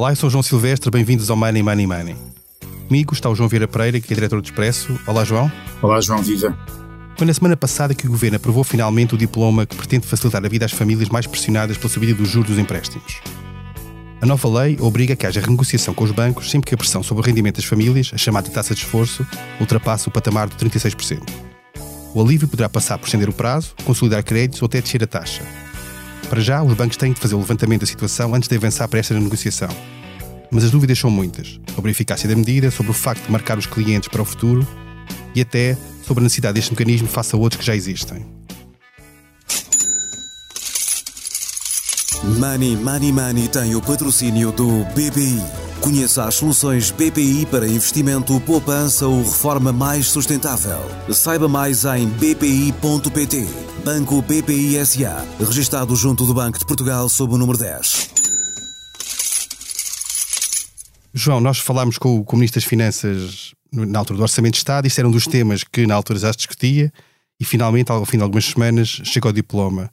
Olá, eu sou o João Silvestre, bem-vindos ao Money Money Money. Comigo está o João Vieira Pereira, que é diretor do Expresso. Olá, João. Olá, João Viva. Foi na semana passada que o Governo aprovou finalmente o diploma que pretende facilitar a vida às famílias mais pressionadas pela subida dos juros dos empréstimos. A nova lei obriga que haja renegociação com os bancos sempre que a pressão sobre o rendimento das famílias, a chamada taxa de esforço, ultrapasse o patamar de 36%. O alívio poderá passar por estender o prazo, consolidar créditos ou até descer a taxa. Para já, os bancos têm de fazer o levantamento da situação antes de avançar para esta negociação. Mas as dúvidas são muitas sobre a eficácia da medida, sobre o facto de marcar os clientes para o futuro e até sobre a necessidade deste mecanismo face a outros que já existem. Money Money Money tem o patrocínio do BPI. Conheça as soluções BPI para investimento, poupança ou reforma mais sustentável. Saiba mais em bpi.pt. Banco BPI SA, registado junto do Banco de Portugal sob o número 10. João, nós falámos com o Ministro das Finanças na altura do Orçamento de Estado, isso era um dos temas que na altura já se discutia e finalmente, ao fim de algumas semanas, chegou o diploma.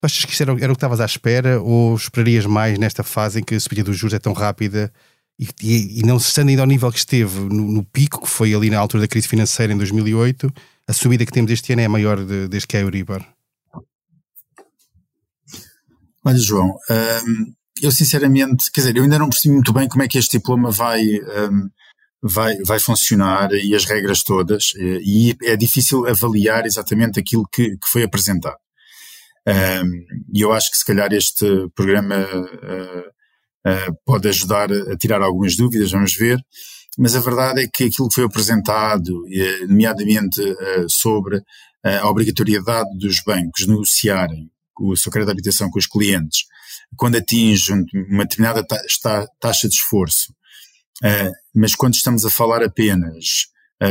Tu achas que isso era, era o que estavas à espera ou esperarias mais nesta fase em que a subida dos juros é tão rápida e, e, e não se estando ainda ao nível que esteve no, no, pico, que foi ali na altura da crise financeira em 2008, a subida que temos este ano é a maior de, desde que é a Euribor? Olha, João, hum, eu sinceramente, quer dizer, eu ainda não percebi muito bem como é que este diploma vai, hum, vai, vai funcionar e as regras todas, e é difícil avaliar exatamente aquilo que, que foi apresentado. Um, e eu acho que se calhar este programa uh, uh, pode ajudar a tirar algumas dúvidas, vamos ver. Mas a verdade é que aquilo que foi apresentado, nomeadamente uh, sobre a obrigatoriedade dos bancos negociarem o seu crédito de habitação com os clientes, quando atingem uma determinada taxa de esforço, mas quando estamos a falar apenas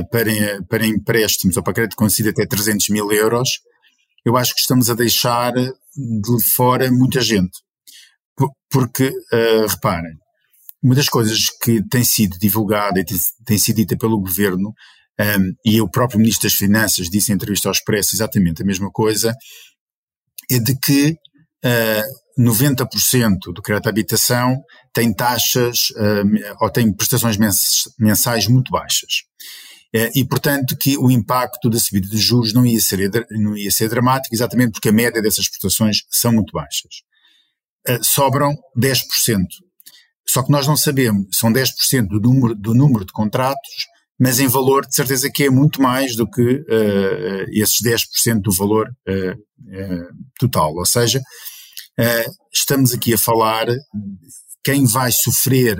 para, para empréstimos ou para crédito concedido até 300 mil euros, eu acho que estamos a deixar de fora muita gente. Porque, reparem, uma das coisas que tem sido divulgada e tem sido dita pelo governo, um, e o próprio Ministro das Finanças disse em entrevista ao Expresso exatamente a mesma coisa, é de que uh, eh, 90% do crédito de habitação tem taxas uh, ou tem prestações mensais muito baixas. Eh, e, portanto, que o impacto da subida de juros não ia, ser, não ia ser dramático, exatamente porque a média dessas prestações são muito baixas. Eh, sobram 10%. Só que nós não sabemos, são 10% do número, do número de contratos, mas em valor, de certeza que é muito mais do que uh, esses 10% do valor uh, uh, total. Ou seja, estamos aqui a falar quem vai sofrer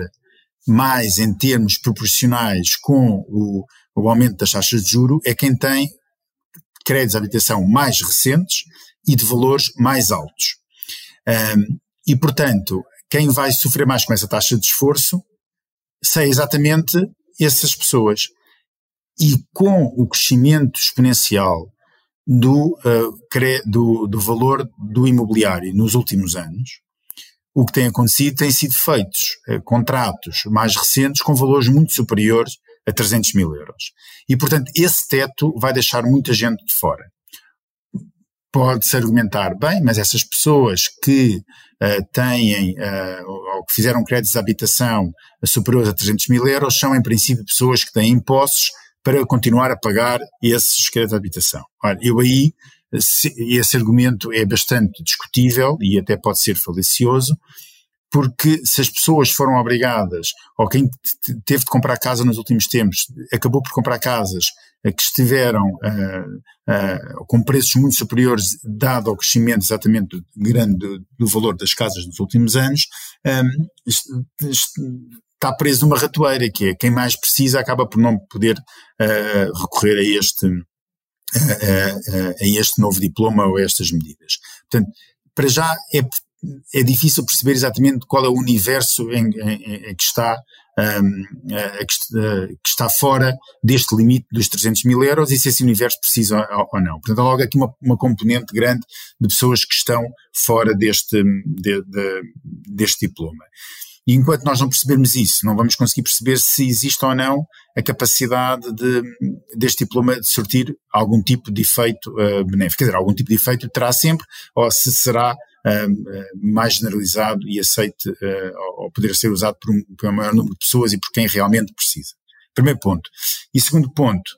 mais em termos proporcionais com o, o aumento das taxas de juro é quem tem créditos de habitação mais recentes e de valores mais altos. Um, e, portanto, quem vai sofrer mais com essa taxa de esforço são exatamente essas pessoas. E com o crescimento exponencial do, uh, do, do valor do imobiliário nos últimos anos, o que tem acontecido tem sido feitos uh, contratos mais recentes com valores muito superiores a 300 mil euros. E, portanto, esse teto vai deixar muita gente de fora. Pode-se argumentar, bem, mas essas pessoas que uh, têm uh, ou que fizeram créditos de habitação superiores a 300 mil euros são, em princípio, pessoas que têm impostos para continuar a pagar esses créditos de habitação. Ora, eu aí, esse argumento é bastante discutível e até pode ser falicioso, porque se as pessoas foram obrigadas, ou quem teve de comprar casa nos últimos tempos, acabou por comprar casas eh, que estiveram uh, uh, com preços muito superiores, dado ao crescimento exatamente grande do, do valor das casas nos últimos anos, um, está preso numa ratoeira, que é quem mais precisa acaba por não poder uh, recorrer a este, a este novo diploma ou a estas medidas. Portanto, para já é é difícil perceber exatamente qual é o universo em, em, em que está um, a, que, está fora deste limite dos 300 mil euros e se esse universo precisa ou, ou não. Portanto, há logo aqui uma, uma, componente grande de pessoas que estão fora deste, de, de, deste diploma. E enquanto nós não percebermos isso, não vamos conseguir perceber se existe ou não a capacidade de, deste diploma de sortir algum tipo de efeito uh, benéfico. Quer dizer, algum tipo de efeito terá sempre, ou se será mais generalizado e aceite ou poder ser usado por um, por um maior número de pessoas e por quem realmente precisa. Primeiro ponto. E segundo ponto,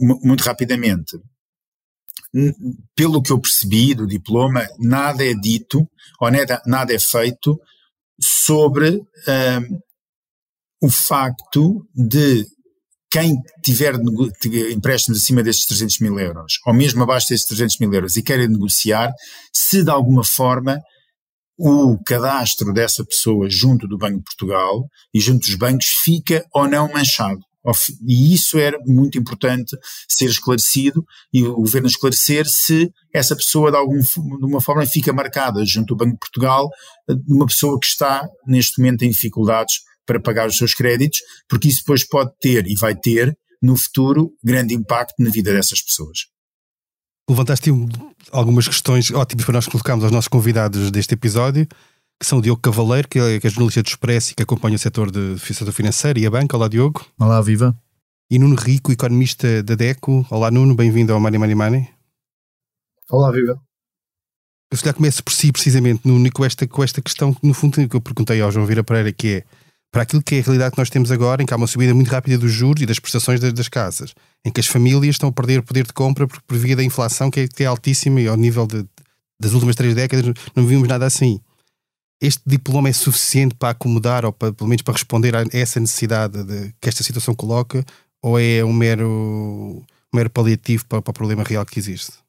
muito rapidamente, pelo que eu percebi do diploma, nada é dito ou nada é feito sobre um, o facto de quem tiver empréstimos acima destes 300 mil euros, ou mesmo abaixo destes 300 mil euros, e queira negociar, se de alguma forma o cadastro dessa pessoa junto do Banco de Portugal e junto dos bancos fica ou não manchado. E isso era muito importante ser esclarecido e o governo esclarecer se essa pessoa de, algum, de uma forma fica marcada junto ao Banco de Portugal, de uma pessoa que está neste momento em dificuldades para pagar os seus créditos, porque isso depois pode ter e vai ter no futuro grande impacto na vida dessas pessoas. Levantaste algumas questões ótimas para nós colocarmos aos nossos convidados deste episódio que são o Diogo Cavaleiro, que é, que é jornalista do Expresso e que acompanha o setor, de, setor financeiro e a banca. Olá, Diogo. Olá, viva. E Nuno Rico, economista da DECO. Olá, Nuno, bem-vindo ao Money Money Money. Olá, viva. Eu se calhar começo por si, precisamente, Nuno, com esta, com esta questão que, no fundo, que eu perguntei ao João Vira Pereira, que é para aquilo que é a realidade que nós temos agora, em que há uma subida muito rápida dos juros e das prestações das, das casas, em que as famílias estão a perder poder de compra por, por via da inflação, que é, que é altíssima e ao nível de, das últimas três décadas não vimos nada assim este diploma é suficiente para acomodar ou para, pelo menos para responder a essa necessidade de, que esta situação coloca ou é um mero, um mero paliativo para, para o problema real que existe?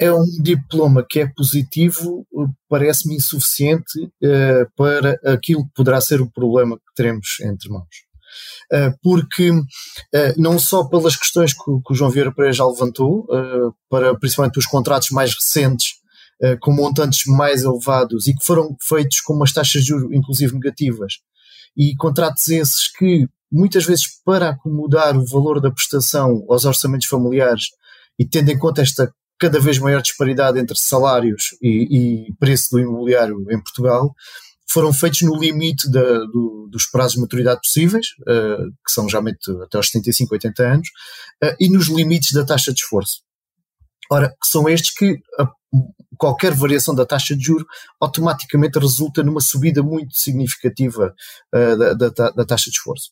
É um diploma que é positivo, parece-me insuficiente uh, para aquilo que poderá ser o problema que teremos entre mãos. Uh, porque uh, não só pelas questões que, que, o João Vieira Pereira já levantou, para principalmente os contratos mais recentes eh, com montantes mais elevados e que foram feitos com umas taxas de juros inclusive negativas e contratos esses que muitas vezes para acomodar o valor da prestação aos orçamentos familiares e tendo em conta esta cada vez maior disparidade entre salários e, e preço do imobiliário em Portugal, foram feitos no limite da, do, dos prazos de maturidade possíveis, uh, que são geralmente até aos 75, 80 anos, uh, e nos limites da taxa de esforço. Ora, são estes que qualquer variação da taxa de juro automaticamente resulta numa subida muito significativa uh, da, da, da, taxa de esforço.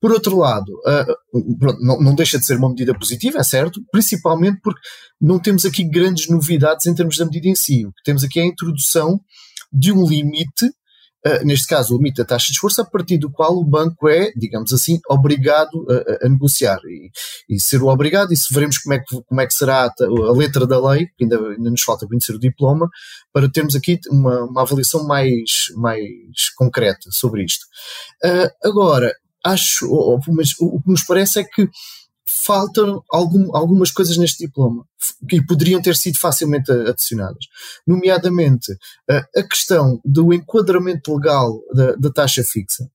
Por outro lado, uh, não, não, deixa de ser uma medida positiva, é certo, principalmente porque não temos aqui grandes novidades em termos da medida em si. O que temos aqui é a introdução de um limite neste caso, o limite da taxa de esforço, a partir do qual o banco é, digamos assim, obrigado a, a negociar. E, e, ser o obrigado, se veremos como é que, como é que será a, a letra da lei, que ainda, ainda nos falta conhecer o diploma, para termos aqui uma, uma avaliação mais, mais concreta sobre isto. Uh, agora, acho, ou, mas o que nos parece é que faltam algum, algumas coisas neste diploma que poderiam ter sido facilmente adicionadas, nomeadamente a questão do enquadramento legal da, da taxa fixa,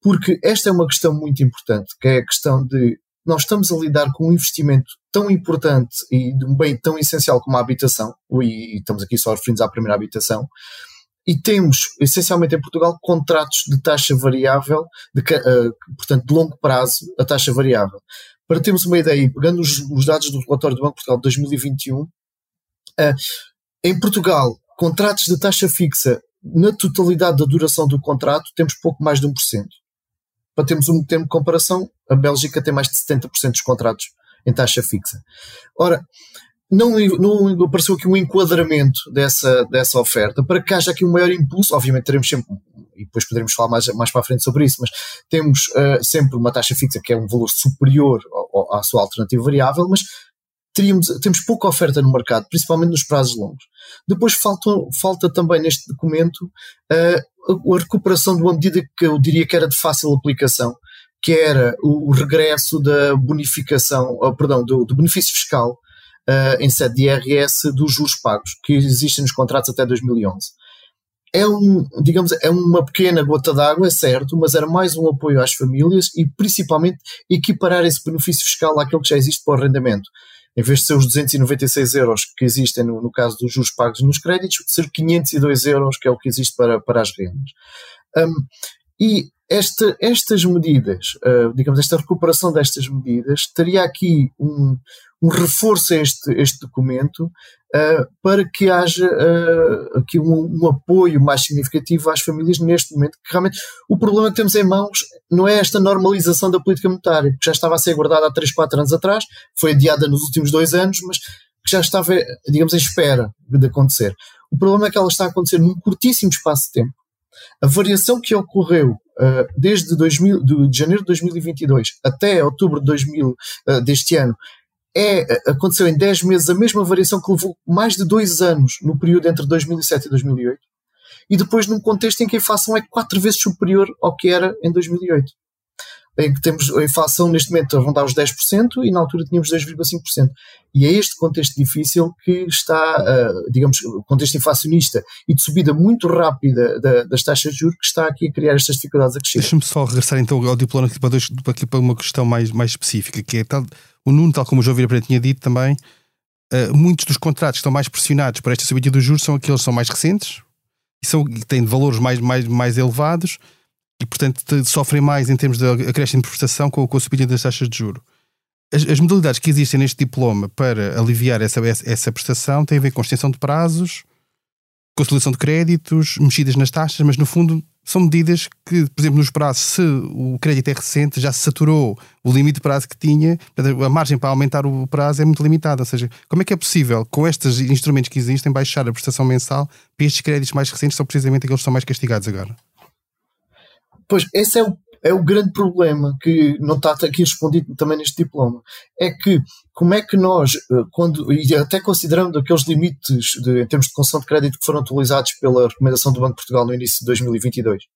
porque esta é uma questão muito importante, que é a questão de nós estamos a lidar com um investimento tão importante e de um bem tão essencial como a habitação, e estamos aqui só referindo à primeira habitação, e temos, essencialmente em Portugal, contratos de taxa variável, de, uh, portanto, de longo prazo, a taxa variável. Para termos uma ideia, pegando os, os dados do relatório do Banco de Portugal de 2021, uh, eh, em Portugal, contratos de taxa fixa, na totalidade da duração do contrato, temos pouco mais de 1%. Para termos um termo de comparação, a Bélgica tem mais de 70% dos contratos em taxa fixa. Ora, não, não apareceu aqui um enquadramento dessa, dessa oferta para que haja aqui um maior impulso. Obviamente teremos sempre e depois poderemos falar mais, mais para a frente sobre isso, mas temos uh, sempre uma taxa fixa que é um valor superior ao, ao, à sua alternativa variável, mas teríamos, temos pouca oferta no mercado, principalmente nos prazos longos. Depois falta, falta também neste documento uh, a recuperação de uma medida que eu diria que era de fácil aplicação, que era o, o regresso da bonificação, uh, perdão, do, do benefício fiscal Uh, em sede de IRS dos juros pagos, que existem nos contratos até 2011 é um, digamos, é uma pequena gota d'água, é certo, mas era mais um apoio às famílias e principalmente equiparar esse benefício fiscal àquele que já existe para o arrendamento. Em vez de ser os 296 euros que existem no, no caso dos juros pagos nos créditos, ser 502 euros, que é o que existe para, para as rendas. Um, E esta, estas medidas, uh, digamos, esta recuperação destas medidas, teria aqui um, um reforço a este, este documento uh, para que haja uh, aqui um, um, apoio mais significativo às famílias neste momento, que realmente o problema que temos em mãos não é esta normalização da política monetária, que já estava a ser guardada há 3, 4 anos atrás, foi adiada nos últimos dois anos, mas que já estava, digamos, em espera de acontecer. O problema é que ela está a acontecer num curtíssimo espaço de tempo. A variação que ocorreu uh, desde 2000, de, janeiro de 2022 até outubro de 2000, uh, deste ano é, aconteceu em 10 meses a mesma variação que levou mais de dois anos no período entre 2007 e 2008 e depois num contexto em que a inflação é quatro vezes superior ao que era em 2008 em que temos a inflação neste momento a rondar os 10% e na altura tínhamos 2,5%. E é este contexto difícil que está, digamos, o contexto inflacionista e de subida muito rápida da, das taxas de juros que está aqui a criar estas dificuldades a crescer. Deixa-me só regressar então ao diploma aqui para, dois, aqui para uma questão mais, mais específica, que é tal, o Nuno, tal como o João Vieira tinha dito também, uh, muitos dos contratos que estão mais pressionados por esta subida dos juros são aqueles que são mais recentes e são, têm valores mais, mais, mais elevados e, portanto, sofrem mais em termos de acréscimo de prestação com, com a subida das taxas de juro. As, as, modalidades que existem neste diploma para aliviar essa, essa prestação têm a ver com extensão de prazos, conciliação de créditos, mexidas nas taxas, mas no fundo são medidas que, por exemplo, nos prazos, se o crédito é recente, já se saturou o limite de prazo que tinha, a margem para aumentar o prazo é muito limitada. Ou seja, como é que é possível, com estes instrumentos que existem, baixar a prestação mensal para estes créditos mais recentes, são precisamente aqueles que são mais castigados agora? Pois, esse é o, é o grande problema que não está aqui respondido também neste diploma. É que, como é que nós, eh, quando, e até considerando aqueles limites de, em termos de concessão de crédito que foram atualizados pela recomendação do Banco de Portugal no início de 2022, uh,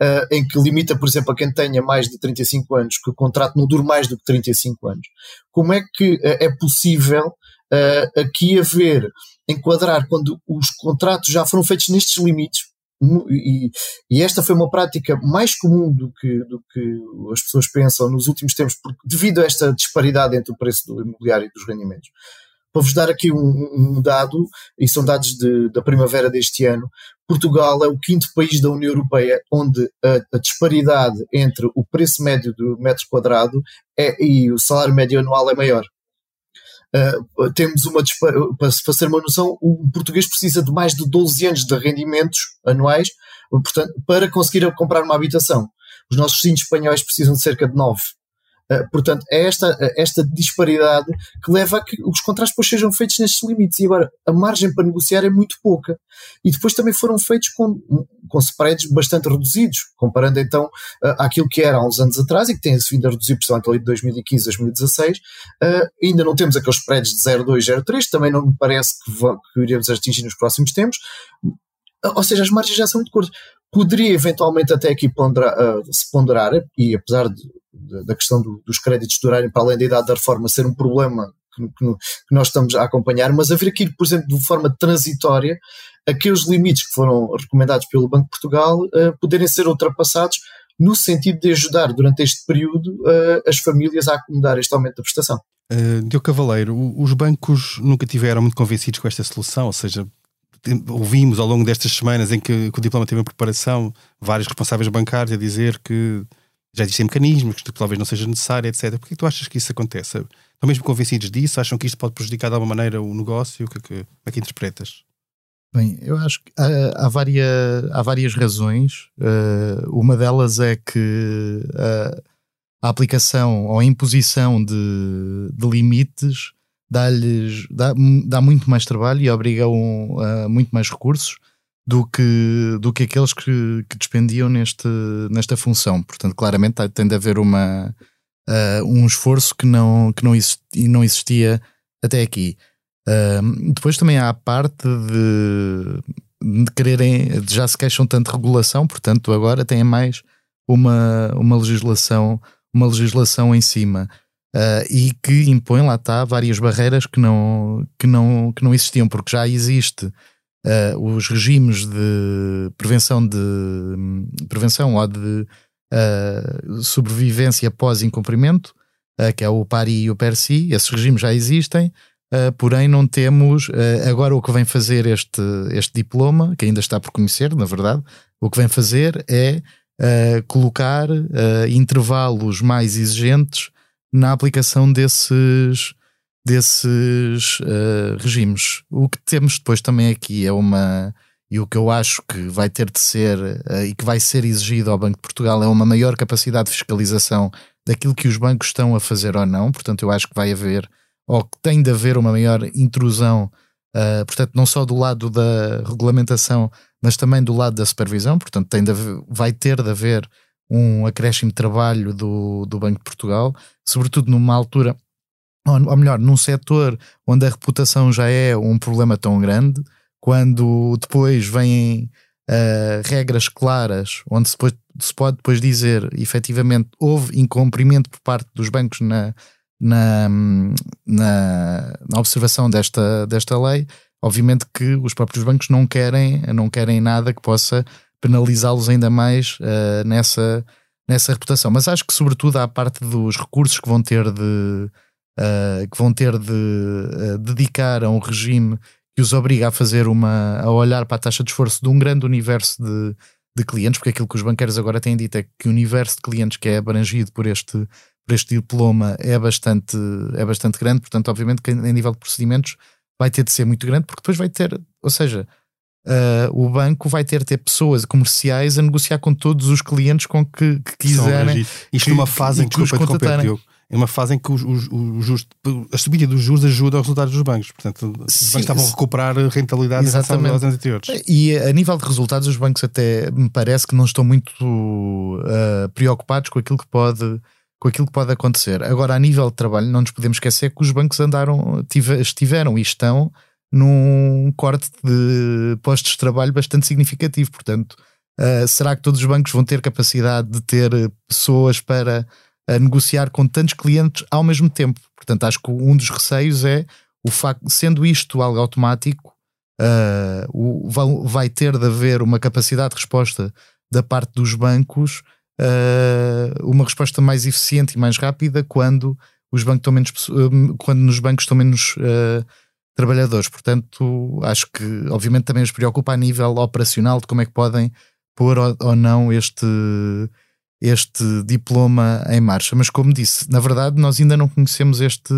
eh, em que limita, por exemplo, a quem tenha mais de 35 anos, que o contrato não dure mais do que 35 anos, como é que uh, é possível uh, aqui haver, enquadrar, quando os contratos já foram feitos nestes limites, e, e, esta foi uma prática mais comum do que, do que as pessoas pensam nos últimos tempos, porque, devido a esta disparidade entre o preço do imobiliário e dos rendimentos. Para vos dar aqui um, um dado, e são dados de, da primavera deste ano, Portugal é o quinto país da União Europeia onde a, a disparidade entre o preço médio do metro quadrado é, e o salário médio anual é maior. Uh, temos uma para fazer uma noção, o português precisa de mais de 12 anos de rendimentos anuais portanto, para conseguir comprar uma habitação. Os nossos vizinhos espanhóis precisam de cerca de 9. Eh, portanto, é esta, eh, esta disparidade que leva a que os contratos depois sejam feitos nestes limites. E agora, a margem para negociar é muito pouca. E depois também foram feitos com, com spreads bastante reduzidos, comparando então uh, àquilo que era há uns anos atrás e que tem-se vindo a reduzir, principalmente ali de 2015 a 2016. Uh, ainda não temos aqueles spreads de 0,2, 0,3, também não me parece que, que iremos atingir nos próximos tempos. Ou seja, as margens já são muito curtas poderia eventualmente até aqui ponderar, uh, se ponderar, e apesar de, de, da questão do, dos créditos durarem para além da idade da reforma ser um problema que, que, que, nós estamos a acompanhar, mas haver aqui, por exemplo, de forma transitória, aqueles limites que foram recomendados pelo Banco de Portugal uh, poderem ser ultrapassados no sentido de ajudar durante este período uh, as famílias a acomodar este aumento da prestação. Uh, Deu Cavaleiro, os bancos nunca tiveram muito convencidos com esta solução, ou seja, ouvimos ao longo destas semanas em que, que o diploma teve em preparação vários responsáveis bancários a dizer que já existem mecanismos, que talvez não seja necessário, etc. Por que tu achas que isso acontece? Estão mesmo convencidos disso? Acham que isto pode prejudicar de alguma maneira o negócio? Que, que, como é que interpretas? Bem, eu acho que há, há, várias, há várias razões. Uh, uma delas é que uh, a aplicação ou a imposição de, de limites dá-lhes dá, dá muito mais trabalho e obriga-o a muito mais recursos do que, do que aqueles que, que despendiam neste, nesta função. Portanto, claramente tem de haver uma, uh, um esforço que não, que não, existia, não existia até aqui. Uh, depois também há a parte de, de quererem, de já se queixam tanto de regulação, portanto agora têm mais uma, uma legislação uma legislação em cima uh, e que impõe, lá está, várias barreiras que não, que não, que não existiam, porque já existe uh, os regimes de prevenção de prevenção ou de uh, sobrevivência pós incumprimento, que é o PARI e o PERSI, esses regimes já existem, porém não temos agora o que vem fazer este, este diploma, que ainda está por conhecer, na verdade, o que vem fazer é colocar intervalos mais exigentes na aplicação desses, desses uh, regimes. O que temos depois também aqui é uma. E o que eu acho que vai ter de ser e que vai ser exigido ao Banco de Portugal é uma maior capacidade de fiscalização daquilo que os bancos estão a fazer ou não. Portanto, eu acho que vai haver, ou que tem de haver uma maior intrusão, portanto, não só do lado da regulamentação mas também do lado da supervisão, portanto tem de haver, vai ter de haver um acréscimo de trabalho do, do Banco de Portugal, sobretudo numa altura, ou melhor, num setor onde a reputação já é um problema tão grande, quando depois vêm uh, regras claras, onde se pode, se pode depois dizer efetivamente houve incumprimento por parte dos bancos na, na, na, na observação desta, desta lei, Obviamente que os próprios bancos não querem, não querem nada que possa penalizá-los ainda mais uh, nessa, nessa reputação. Mas acho que, sobretudo, à parte dos recursos que vão ter de, uh, que vão ter de uh, dedicar a um regime que os obriga a fazer uma. a olhar para a taxa de esforço de um grande universo de, de clientes, porque aquilo que os banqueiros agora têm dito é que o universo de clientes que é abrangido por este, por este diploma é bastante, é bastante grande, portanto, obviamente que em nível de procedimentos vai ter de ser muito grande, porque depois vai ter, ou seja, uh, o banco vai ter ter pessoas comerciais a negociar com todos os clientes com que, que quiserem. Isto numa fase em que, que, que é uma fase em que os, os, os, a subida dos juros ajuda aos resultados dos bancos. Portanto, os Sim, bancos estavam a recuperar rentabilidade exatamente. aos anos anteriores. E a nível de resultados, os bancos até me parece que não estão muito uh, preocupados com aquilo que pode com aquilo que pode acontecer. Agora, a nível de trabalho, não nos podemos esquecer que os bancos andaram, estiveram e estão num corte de postos de trabalho bastante significativo. Portanto, uh, será que todos os bancos vão ter capacidade de ter pessoas para uh, negociar com tantos clientes ao mesmo tempo? Portanto, acho que um dos receios é o facto, sendo isto algo automático, uh, o, vai ter de haver uma capacidade de resposta da parte dos bancos uh, uma resposta mais eficiente e mais rápida quando os bancos estão menos quando nos bancos estão menos uh, trabalhadores. Portanto, acho que obviamente também os preocupa a nível operacional de como é que podem pôr ou, não este este diploma em marcha. Mas como disse, na verdade nós ainda não conhecemos este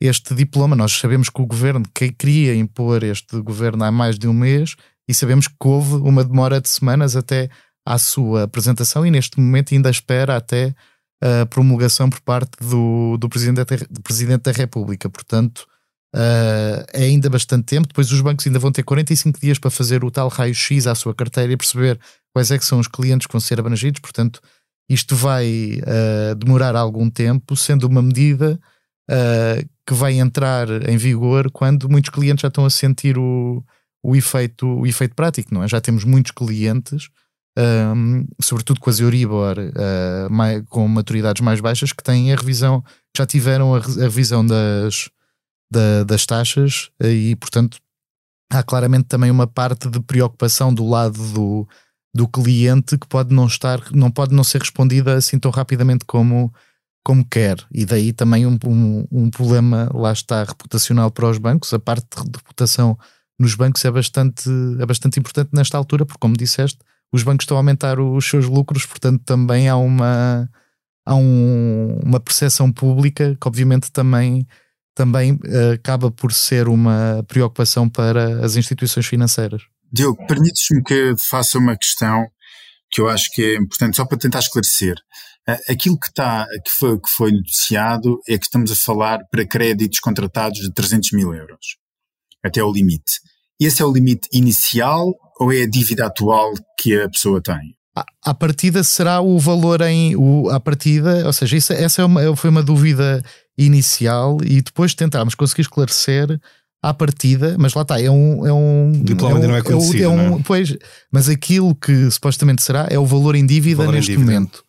este diploma. Nós sabemos que o governo que queria impor este governo há mais de um mês e sabemos que houve uma demora de semanas até à sua apresentação e neste momento ainda espera até a promulgação por parte do, do, Presidente, da, do Presidente da República. Portanto, uh, é ainda bastante tempo. Depois os bancos ainda vão ter 45 dias para fazer o tal raio-x à sua carteira e perceber quais é que são os clientes que vão ser abrangidos. Portanto, isto vai uh, demorar algum tempo, sendo uma medida uh, que vai entrar em vigor quando muitos clientes já estão a sentir o, o, efeito, o efeito prático, não é? Já temos muitos clientes um, sobretudo com as Euribor mais, com maturidades mais baixas, que têm a revisão, já tiveram a, a revisão das, da, das taxas e, portanto, há claramente também uma parte de preocupação do lado do, do cliente que pode não estar, não pode não ser respondida assim tão rapidamente como, como quer. E daí também um, um, um problema, lá está, reputacional para os bancos. A parte de reputação nos bancos é bastante, é bastante importante nesta altura, porque, como disseste, os bancos estão a aumentar os seus lucros, portanto também há uma, há um, uma percepção pública que obviamente também, também uh, acaba por ser uma preocupação para as instituições financeiras. Diogo, permites-me que faça uma questão que eu acho que é importante, só para tentar esclarecer. Uh, aquilo que, está, que, foi, que foi noticiado é que estamos a falar para créditos contratados de 300 mil euros, até o limite. Esse é o limite inicial ou é a dívida atual que a pessoa tem? A partida será o valor em. O, a partida, ou seja, isso, essa é uma, foi uma dúvida inicial e depois tentámos conseguir esclarecer à partida, mas lá está, é um. É um diploma é ainda não é conhecido. É um, é? Pois, mas aquilo que supostamente será é o valor em dívida valor neste em dívida. momento.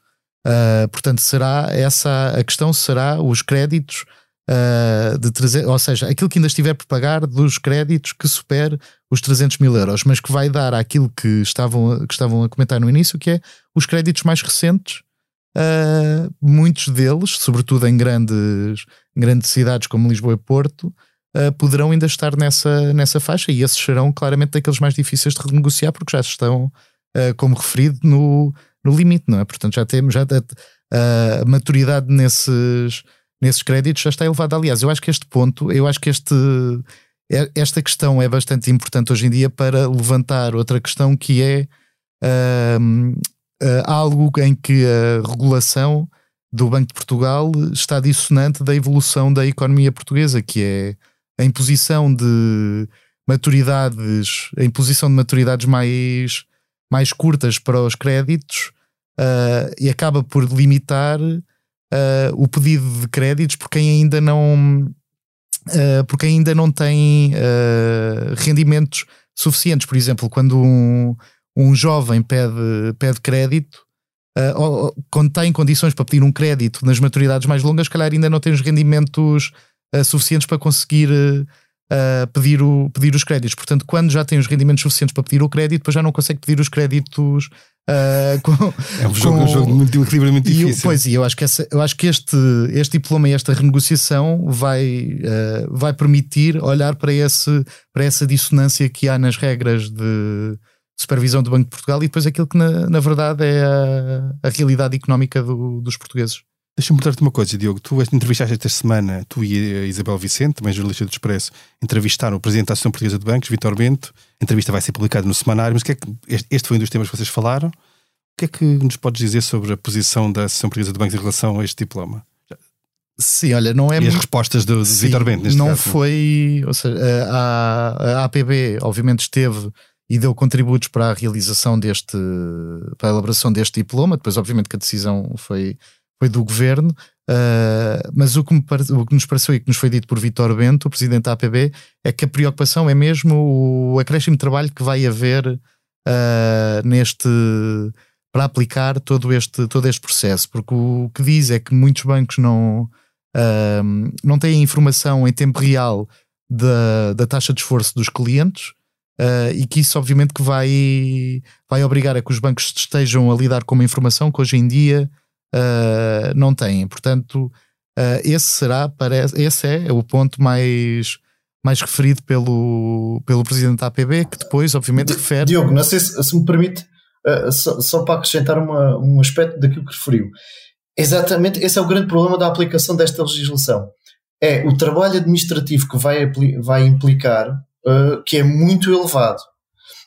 Uh, portanto, será essa a questão será os créditos uh, de 300, ou seja, aquilo que ainda estiver por pagar dos créditos que supere os 300 mil euros, mas que vai dar àquilo que estavam, que estavam a comentar no início, que é os créditos mais recentes, uh, muitos deles, sobretudo em grandes, grandes cidades como Lisboa e Porto, Uh, poderão ainda estar nessa, nessa faixa e esses serão claramente daqueles mais difíceis de renegociar porque já estão, uh, como referido, no, no limite, não é? Portanto, já temos já a, maturidade nesses, nesses créditos já está elevada. Aliás, eu acho que este ponto, eu acho que este esta questão é bastante importante hoje em dia para levantar outra questão que é uh, uh, algo em que a regulação do Banco de Portugal está dissonante da evolução da economia portuguesa, que é a imposição de maturidades, a imposição de maturidades mais, mais curtas para os créditos uh, e acaba por limitar o pedido de créditos por quem ainda não uh, porque ainda não tem uh, rendimentos suficientes. Por exemplo, quando um, um jovem pede, pede crédito, uh, ou, quando tem condições para pedir um crédito nas maturidades mais longas, calhar ainda não tem os rendimentos suficientes para conseguir uh, pedir, o, pedir os créditos. Portanto, quando já tem os rendimentos suficientes para pedir o crédito, depois já não consegue pedir os créditos. Uh, com, é um jogo, com, um jogo equilíbrio muito difícil. Eu, pois, e eu acho que, essa, eu acho que este, este diploma e esta renegociação vai, uh, vai permitir olhar para, esse, para essa dissonância que há nas regras de supervisão do Banco de Portugal e depois aquilo que na, na verdade é a, a realidade económica do, dos portugueses. Deixa-me perguntar-te uma coisa, Diogo. Tu entrevistaste esta semana, tu e a Isabel Vicente, também jornalista do Expresso, entrevistaram o Presidente da Associação Portuguesa de Bancos, Vitor Bento. A entrevista vai ser publicada no semanário, mas que é que, este foi um dos temas que vocês falaram. O que é que nos podes dizer sobre a posição da Associação Portuguesa de Bancos em relação a este diploma? Sim, olha, não é. E as respostas do Vitor Bento, neste não caso. foi. Ou seja, a, a APB, obviamente, esteve e deu contributos para a realização deste. para a elaboração deste diploma. Depois, obviamente, que a decisão foi foi do governo, uh, mas o que, me, o que nos pareceu e que nos foi dito por Vitor Bento, o presidente da APB, é que a preocupação é mesmo o acréscimo de trabalho que vai haver uh, neste para aplicar todo este, todo este processo, porque o que diz é que muitos bancos não, uh, não têm informação em tempo real da, da taxa de esforço dos clientes. Uh, e que isso obviamente que vai, vai obrigar a que os bancos estejam a lidar com uma informação que hoje em dia uh, não têm. Portanto, uh, esse será, parece, esse é o ponto mais, mais referido pelo, pelo presidente da APB, que depois, obviamente, refere. Diogo, não sei se, se me permite, só, só, para acrescentar uma, um aspecto daquilo que referiu. Exatamente, esse é o grande problema da aplicação desta legislação. É o trabalho administrativo que vai, vai implicar, que é muito elevado.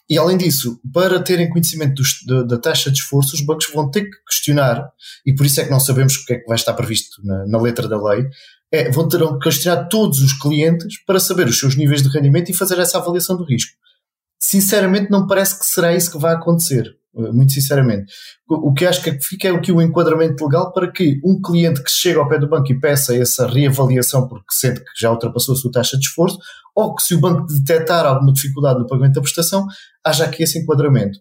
E além disso, para terem conhecimento dos, da, da, taxa de esforço, os bancos vão ter que questionar, e por isso é que não sabemos o que é que vai estar previsto na, na letra da lei, é, vão ter que questionar todos os clientes para saber os seus níveis de rendimento e fazer essa avaliação do risco. Sinceramente, não parece que será isso que vai acontecer. Muito sinceramente. O que acho que fica é o que o enquadramento legal para que um cliente que chega ao pé do banco e peça essa reavaliação porque sente que já ultrapassou a sua taxa de esforço, ou que se o banco detectar alguma dificuldade no pagamento da prestação, haja aqui esse enquadramento.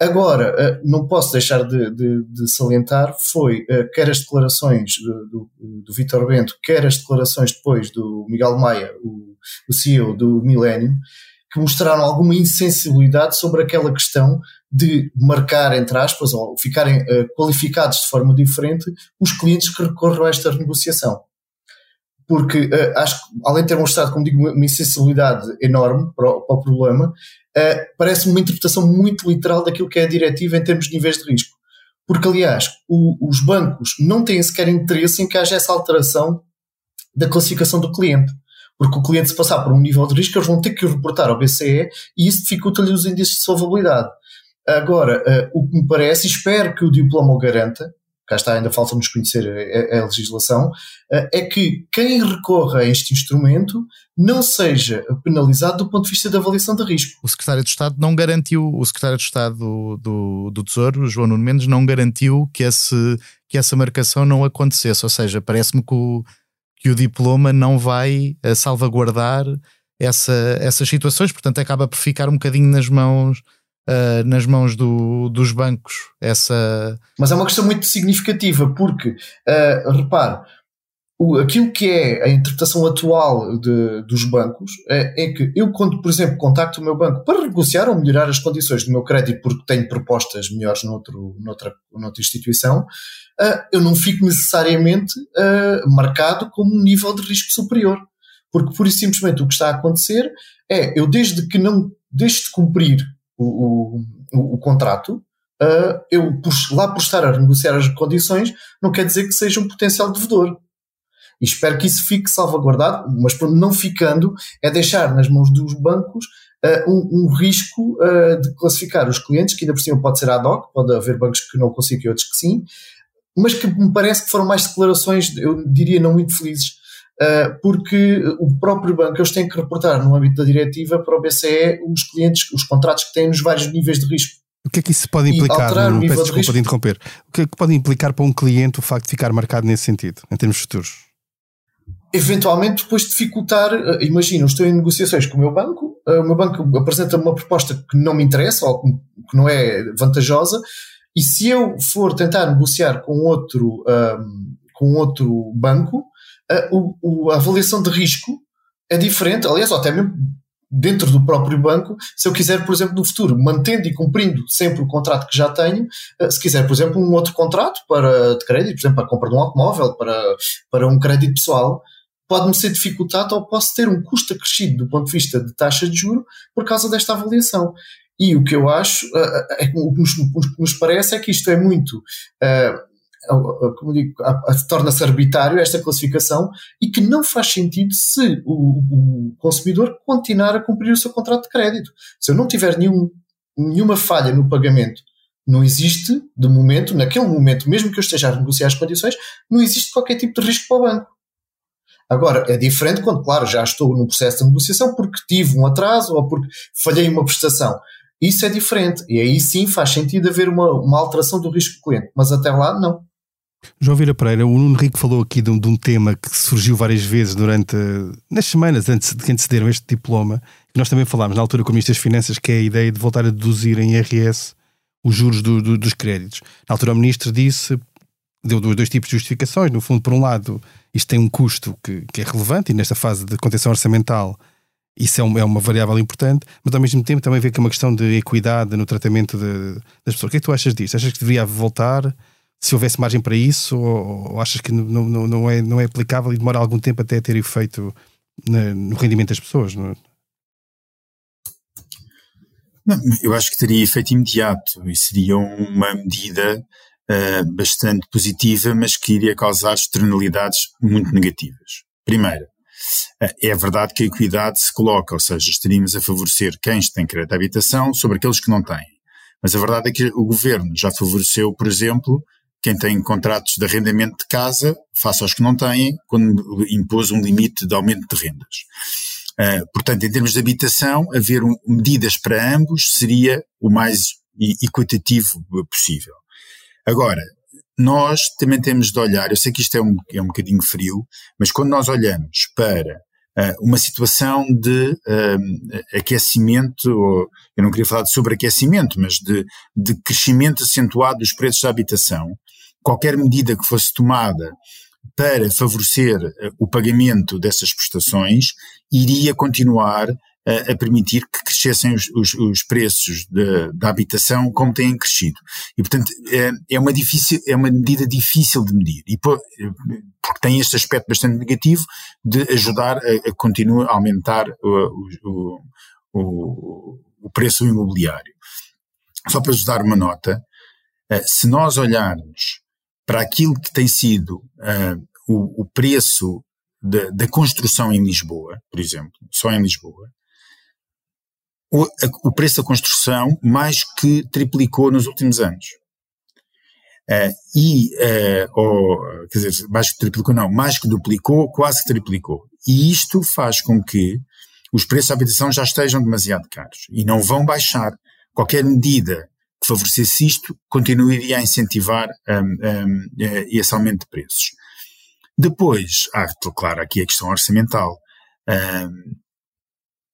Agora, eh, não posso deixar de, de, de salientar, foi eh, quer as declarações do, do, do Vitor Bento, quer as declarações depois do Miguel Maia, o, o CEO do Millennium, que mostraram alguma insensibilidade sobre aquela questão de marcar, entre aspas, ou ficarem uh, qualificados de forma diferente os clientes que recorram a esta negociação. Porque uh, acho que, além de ter mostrado, como digo, uma insensibilidade enorme para o, para o problema, uh, parece-me uma interpretação muito literal daquilo que é a diretiva em termos de níveis de risco. Porque, aliás, o, os bancos não têm sequer interesse em que haja essa alteração da classificação do cliente. Porque o cliente, se passar por um nível de risco, eles vão ter que reportar ao BCE e isso dificulta-lhe os índices de solvabilidade. Agora, uh, o que me parece, e espero que o diploma o garanta, cá está, ainda falta-nos conhecer a, a legislação, uh, é que quem recorra a este instrumento não seja penalizado do ponto de vista da avaliação de risco. O secretário de Estado não garantiu, o secretário de Estado do, do, do Tesouro, João Nuno Mendes, não garantiu que, esse, que essa marcação não acontecesse, ou seja, parece-me que o, que o diploma não vai uh, salvaguardar essa, essas situações, portanto acaba por ficar um bocadinho nas mãos uh, nas mãos do, dos bancos essa. Mas é uma questão muito significativa, porque, uh, repare, aquilo que é a interpretação atual de, dos bancos é, é, que eu, quando, por exemplo, contacto o meu banco para negociar ou melhorar as condições do meu crédito porque tenho propostas melhores noutro, noutra, noutra instituição, uh, eu não fico necessariamente uh, marcado como um nível de risco superior. Porque, pura e simplesmente, o que está a acontecer é eu, desde que não deixe de cumprir o, o, o contrato, uh, eu lá por estar a negociar as condições, não quer dizer que seja um potencial devedor. E espero que isso fique salvaguardado, mas não ficando, é deixar nas mãos dos bancos uh, um, um, risco uh, de classificar os clientes, que ainda por cima pode ser ad hoc, pode haver bancos que não consigam e outros que sim, mas que me parece que foram mais declarações, eu diria, não muito felizes, uh, porque o próprio banco, eles têm que reportar no âmbito da diretiva para o BCE os clientes, os contratos que têm nos vários níveis de risco. O que é que isso pode implicar? Não, peço desculpa de, de interromper. O que é que pode implicar para um cliente o facto de ficar marcado nesse sentido, em termos futuros? Eventualmente depois dificultar, uh, imagina, estou em negociações com o meu banco, uh, o meu banco apresenta uma proposta que não me interessa ou que não é vantajosa, e se eu for tentar negociar com outro, um, com outro banco, uh, o, o, a avaliação de risco é diferente, aliás, até mesmo dentro do próprio banco, se eu quiser, por exemplo, no futuro, mantendo e cumprindo sempre o contrato que já tenho, se quiser, por exemplo, um outro contrato para de crédito, por exemplo, para a compra de um automóvel, para, para um crédito pessoal, pode-me ser dificultado ou posso ter um custo acrescido do ponto de vista de taxa de juro por causa desta avaliação. E o que eu acho, uh, é, o que nos, nos, parece é que isto é muito, uh, como digo, torna-se arbitrário esta classificação e que não faz sentido se o, o, consumidor continuar a cumprir o seu contrato de crédito. Se eu não tiver nenhum, nenhuma falha no pagamento, não existe, de momento, naquele momento, mesmo que eu esteja a negociar as condições, não existe qualquer tipo de risco para o banco. Agora, é diferente quando, claro, já estou no processo de negociação porque tive um atraso ou porque falhei uma prestação. Isso é diferente. E aí sim faz sentido haver uma, uma alteração do risco do cliente. Mas até lá, não. João Vira Pereira, o Nuno Rico falou aqui de um, de um, tema que surgiu várias vezes durante nas semanas antes de que antecederam este diploma, que nós também falámos na altura com o Ministro das Finanças, que é a ideia de voltar a deduzir em IRS os juros do, do, dos créditos. Na altura o Ministro disse, deu dois, dois tipos de justificações. No fundo, por um lado, isto tem um custo que, que é relevante e nesta fase de contenção orçamental isso é, um, é, uma variável importante, mas ao mesmo tempo também vê que é uma questão de equidade no tratamento de, das pessoas. O que é que tu achas disso? Achas que deveria voltar se houvesse margem para isso ou, ou achas que não, não, não, é, não é aplicável e demora algum tempo até ter efeito na, no rendimento das pessoas? Não, é? não eu acho que teria efeito imediato e seria uma medida uh, bastante positiva, mas que iria causar externalidades muito negativas. Primeiro, uh, é verdade que a equidade se coloca, ou seja, estaríamos a favorecer quem tem crédito de habitação sobre aqueles que não têm. Mas a verdade é que o governo já favoreceu, por exemplo, quem tem contratos de arrendamento de casa, face aos que não têm, quando impôs um limite de aumento de rendas. Uh, portanto, em termos de habitação, haver medidas para ambos seria o mais equitativo possível. Agora, nós também temos de olhar, eu sei que isto é um, é um bocadinho frio, mas quando nós olhamos para uh, uma situação de uh, aquecimento, ou, eu não queria falar de sobreaquecimento, mas de, de crescimento acentuado dos preços da habitação, qualquer medida que fosse tomada para favorecer uh, o pagamento dessas prestações iria continuar a, permitir que crescessem os, os, os preços da habitação como têm crescido. E, portanto, é, é, uma, difícil, é uma medida difícil de medir, e por, porque tem este aspecto bastante negativo de ajudar a, a continuar a aumentar o, o, o, o preço imobiliário. Só para vos dar uma nota, eh, se nós olharmos para aquilo que tem sido uh, o, o, preço da, construção em Lisboa, por exemplo, só em Lisboa, o, preço da construção mais que triplicou nos últimos anos. Uh, e, uh, ou, quer dizer, mais que triplicou, não, mais que duplicou, quase que triplicou. E isto faz com que os preços da habitação já estejam demasiado caros e não vão baixar. Qualquer medida que favorecesse isto continuaria a incentivar um, um, eh, esse aumento de preços. Depois, há, claro, aqui a questão orçamental. Um,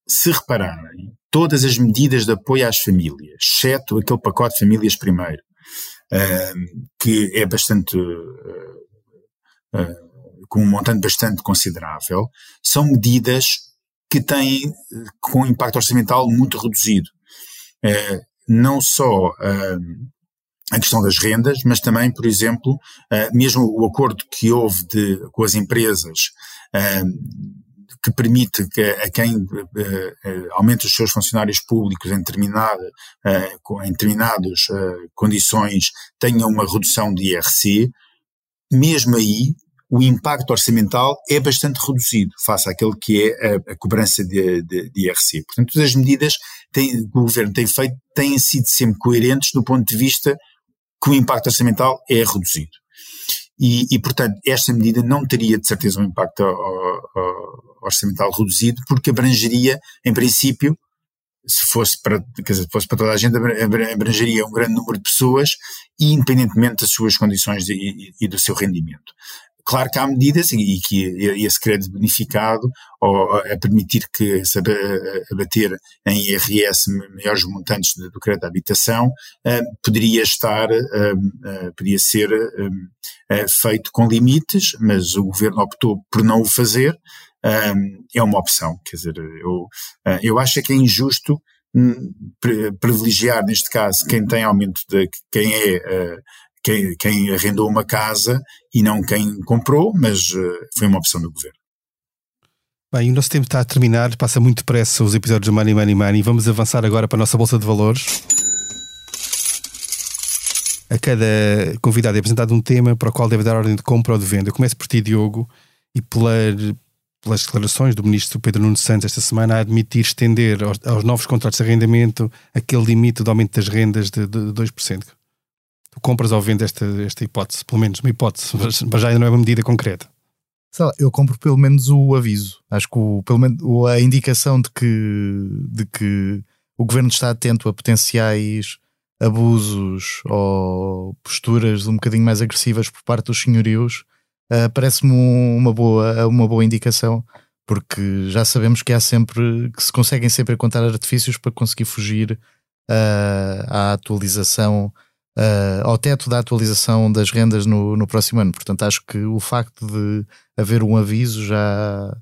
se repararem, todas as medidas de apoio às famílias, exceto aquele pacote de famílias primeiro, uh, que é bastante. Uh, uh, com um montante bastante considerável, são medidas que têm com um impacto orçamental muito reduzido. não só a questão das rendas, mas também, por exemplo, mesmo o acordo que houve de, com as empresas que permite que a quem uh, uh, aumente os seus funcionários públicos em, determinada, em determinadas condições tenha uma redução de IRC, mesmo aí o impacto orçamental é bastante reduzido face àquele que é a, a cobrança de, de, de, IRC. Portanto, as medidas que o Governo tem feito têm sido sempre coerentes do ponto de vista que o impacto orçamental é reduzido. E, e portanto, esta medida não teria de certeza um impacto orçamental reduzido, porque abrangeria, em princípio, se fosse para, quer dizer, fosse para toda a gente, abrangeria um grande número de pessoas, independentemente das suas condições e, e, do seu rendimento. Claro que há medidas e, que esse crédito bonificado, ou a permitir que se abater em IRS maiores montantes do crédito de habitação, poderia estar, poderia ser feito com limites, mas o governo optou por não o fazer, é uma opção. Quer dizer, eu, eu acho que é injusto hum, privilegiar, neste caso, quem tem aumento de quem é quem, quem arrendou uma casa e não quem comprou, mas uh, foi uma opção do governo. Bem, o nosso tempo está a terminar, passa muito depressa os episódios de Money, Money, Money. Vamos avançar agora para a nossa Bolsa de Valores. A cada convidado é apresentado um tema para o qual deve dar ordem de compra ou de venda. Eu começo por ti, Diogo, e pela, pelas declarações do ministro Pedro Nuno Santos esta semana a admitir estender aos, aos novos contratos de arrendamento aquele limite do aumento das rendas de, de 2% tu compras ou vendes esta, esta hipótese, pelo menos uma hipótese, mas, mas já não é uma medida concreta. Lá, eu compro pelo menos o aviso. Acho que o, pelo menos a indicação de que, de que o governo está atento a potenciais abusos ou posturas um bocadinho mais agressivas por parte dos senhorios uh, parece-me uma boa, uma boa indicação, porque já sabemos que há sempre que se conseguem sempre encontrar artifícios para conseguir fugir uh, à atualização uh, ao teto da atualização das rendas no, no próximo ano. Portanto, acho que o facto de haver um aviso já,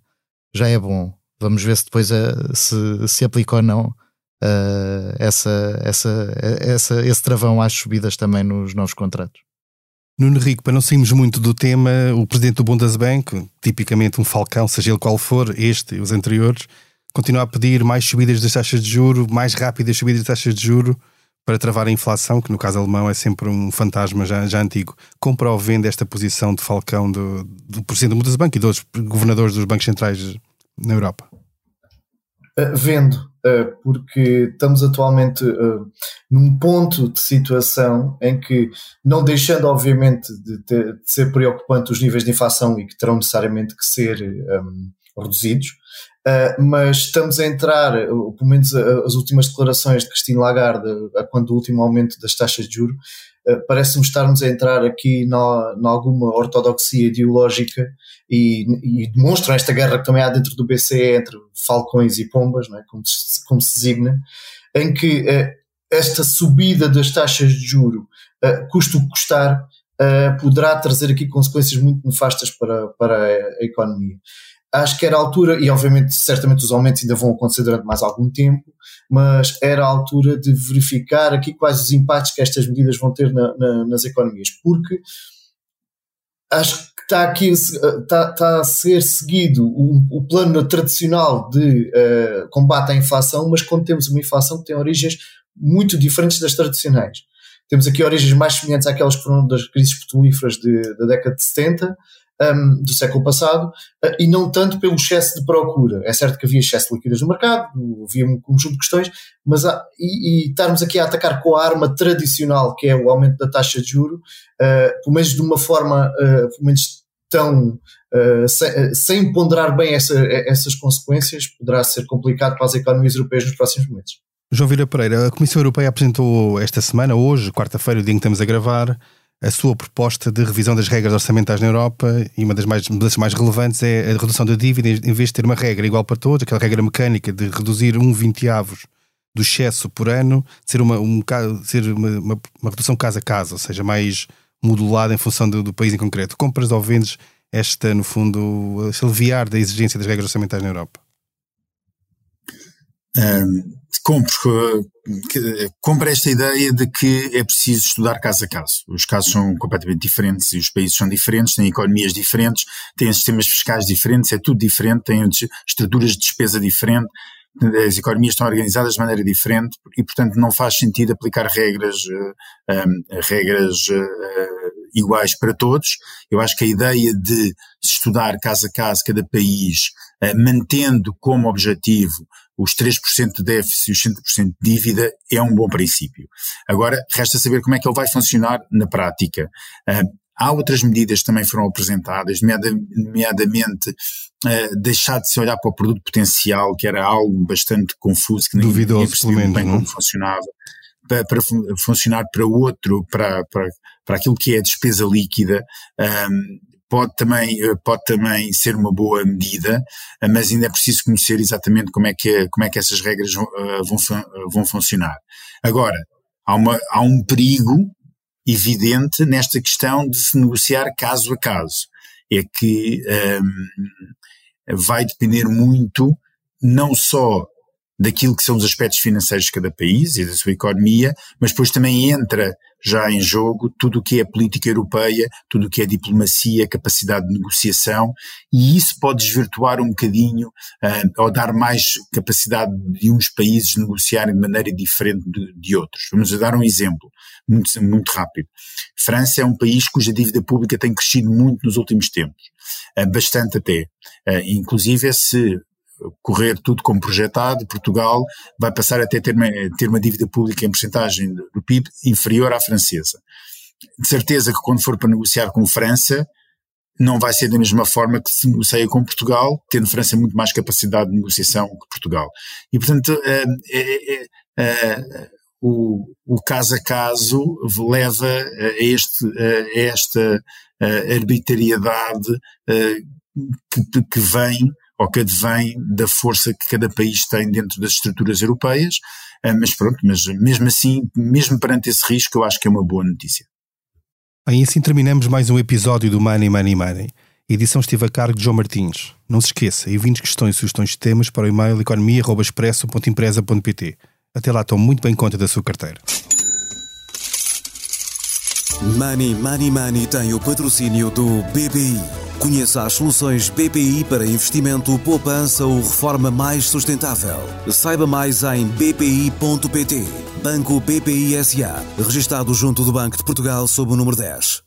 já é bom. Vamos ver se depois uh, se, se aplica ou não uh, essa, essa, essa, esse travão às subidas também nos novos contratos. Nuno Rico, para não sairmos muito do tema, o presidente do Bundesbank, tipicamente um falcão, seja ele qual for, este e os anteriores, continua a pedir mais subidas das taxas de juro, mais rápidas subidas das taxas de juro para travar a inflação, que no caso alemão é sempre um fantasma já, já antigo, compra ou vende esta posição de falcão do, do presidente do Bundesbank e dos governadores dos bancos centrais na Europa? Uh, vendo, uh, porque estamos atualmente uh, num ponto de situação em que, não deixando obviamente de, ter, de, ser preocupante os níveis de inflação e que terão necessariamente que ser um, reduzidos, Uh, mas estamos a entrar, uh, pelo menos uh, as últimas declarações de Cristina Lagarde, quando o último aumento das taxas de juros, parece-me estarmos a entrar aqui na alguma ortodoxia ideológica e, e, demonstram esta guerra que também há dentro do BCE entre falcões e pombas, é? como, se, como se designa, em que esta subida das taxas de juro, custo que custar, poderá trazer aqui consequências muito nefastas para, para a economia acho que era a altura, e obviamente certamente os aumentos ainda vão acontecer durante mais algum tempo, mas era a altura de verificar aqui quais os impactos que estas medidas vão ter na, na, nas economias, porque acho que está aqui está, está a ser seguido o, o plano tradicional de uh, combate à inflação, mas quando temos uma inflação que tem origens muito diferentes das tradicionais. Temos aqui origens mais semelhantes àquelas que foram das crises petrolíferas da década de 70, um, do século passado uh, e não tanto pelo excesso de procura. É certo que havia excesso de liquidez no mercado, havia um conjunto de questões, mas há, e, e, estarmos aqui a atacar com a arma tradicional, que é o aumento da taxa de juro, uh, pelo menos de uma forma, uh, pelo menos tão Uh, sem, sem, ponderar bem essa, essas consequências, poderá ser complicado para as economias europeias nos próximos momentos. João Vira Pereira, a Comissão Europeia apresentou esta semana, hoje, quarta-feira, o dia em que estamos a gravar, a sua proposta de revisão das regras orçamentais na Europa e uma das mais, mudanças mais relevantes é a redução da dívida, em vez de ter uma regra igual para todos, aquela regra mecânica de reduzir um vinteavos do excesso por ano, ser uma, um, ser uma, uma, uma, redução caso a caso, ou seja, mais modulada em função do, do país em concreto. Compras ou vendes esta, no fundo, se aliviar da exigência das regras orçamentais na Europa? Um, compro, compro esta ideia de que é preciso estudar caso a caso. Os casos são completamente diferentes e os países são diferentes, têm economias diferentes, têm sistemas fiscais diferentes, é tudo diferente, têm estruturas de despesa diferentes as economias estão organizadas de maneira diferente e, portanto, não faz sentido aplicar regras, um, regras uh, iguais para todos. Eu acho que a ideia de estudar caso a caso cada país, uh, mantendo como objetivo os 3% de déficit e os 100% de dívida, é um bom princípio. Agora, resta saber como é que ele vai funcionar na prática. Há outras medidas que também foram apresentadas, nomeadamente uh, deixar de se olhar para o produto potencial, que era algo bastante confuso, que ninguém percebia bem como funcionava, para, para, funcionar para outro, para, para, para aquilo que é a despesa líquida. Um, pode também, eh, pode também ser uma boa medida, eh, mas ainda é preciso conhecer exatamente como é que, como é que essas regras vão, vão, vão funcionar. Agora, há, uma, há um perigo evidente nesta questão de se negociar caso a caso. É que um, vai depender muito não só daquilo que são os aspectos financeiros de cada país e da sua economia, mas depois também entra já em jogo tudo o que é política europeia, tudo o que é diplomacia, capacidade de negociação, e isso pode desvirtuar um bocadinho uh, ou dar mais capacidade de uns países negociarem de maneira diferente de, de outros. Vamos dar um exemplo muito, muito rápido. França é um país cuja dívida pública tem crescido muito nos últimos tempos, uh, bastante até. Uh, inclusive, se correr tudo como projetado, Portugal vai passar até ter uma, ter uma dívida pública em porcentagem do PIB inferior à francesa. De certeza que quando for para negociar com França, não vai ser da mesma forma que se negocia com Portugal, tendo França muito mais capacidade de negociação que Portugal. E, portanto, é, é, é, o, o, caso a caso leva a, este, a esta arbitrariedade que, que vem ou que advém da força que cada país tem dentro das estruturas europeias, ah, mas pronto, mas mesmo assim, mesmo perante esse risco, eu acho que é uma boa notícia. Bem, assim terminamos mais um episódio do Money Money Money. A edição esteve a cargo de João Martins. Não se esqueça, envie questões e sugestões de temas para o e-mail economia.expresso.empresa.pt. Até lá, tome muito bem conta da sua carteira. Money Money Money tem o patrocínio do BPI. Conheça as soluções BPI para investimento, poupança ou reforma mais sustentável. Saiba mais em bpi.pt. Banco BPI SA, registado junto do Banco de Portugal sob o número 10.